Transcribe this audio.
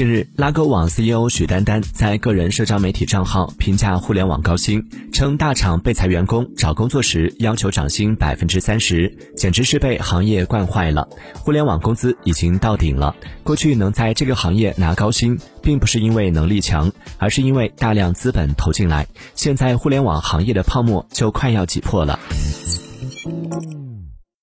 近日，拉勾网 CEO 许丹丹在个人社交媒体账号评价互联网高薪，称大厂被裁员工找工作时要求涨薪百分之三十，简直是被行业惯坏了。互联网工资已经到顶了，过去能在这个行业拿高薪，并不是因为能力强，而是因为大量资本投进来。现在互联网行业的泡沫就快要挤破了。